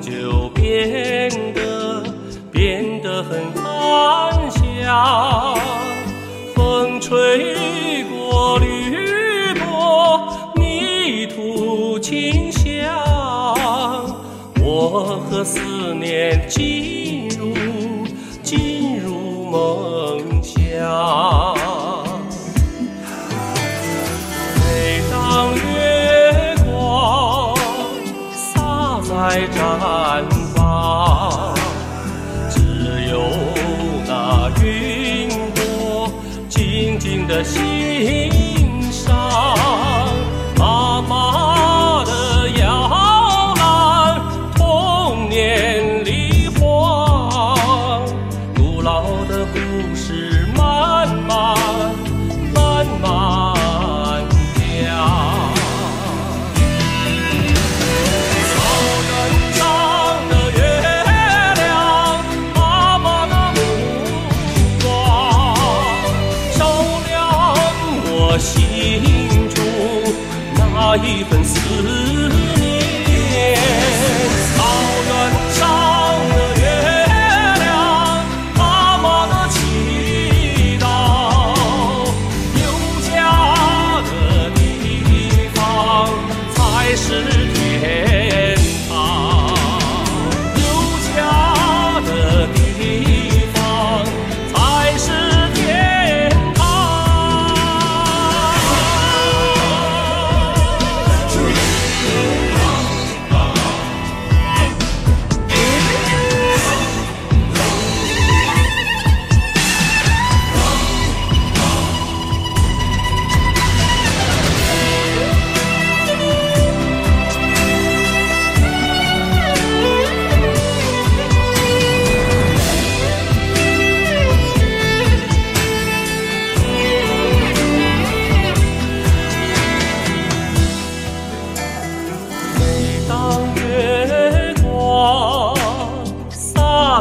就变得变得很安详风吹过绿波泥土清香。我和思念紧在绽放，只有那云朵静静的心。那一份思念。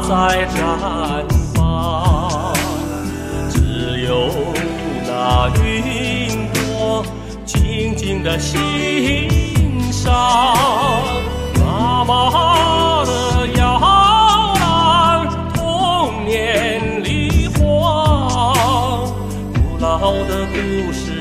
在绽放只有那云朵静静地欣赏妈妈的摇篮童年里晃古老的故事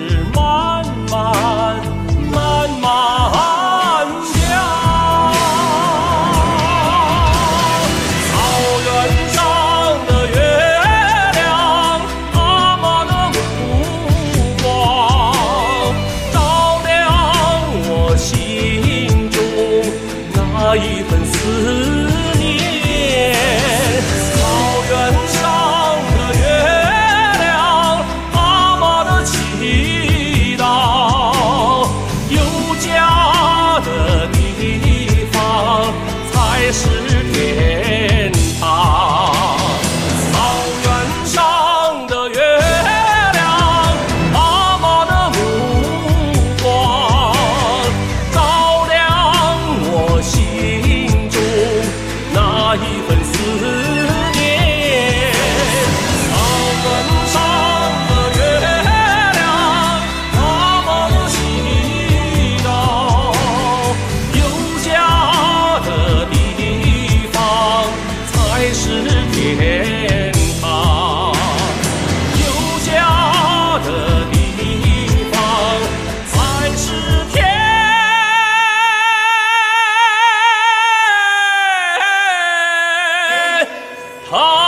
Paul!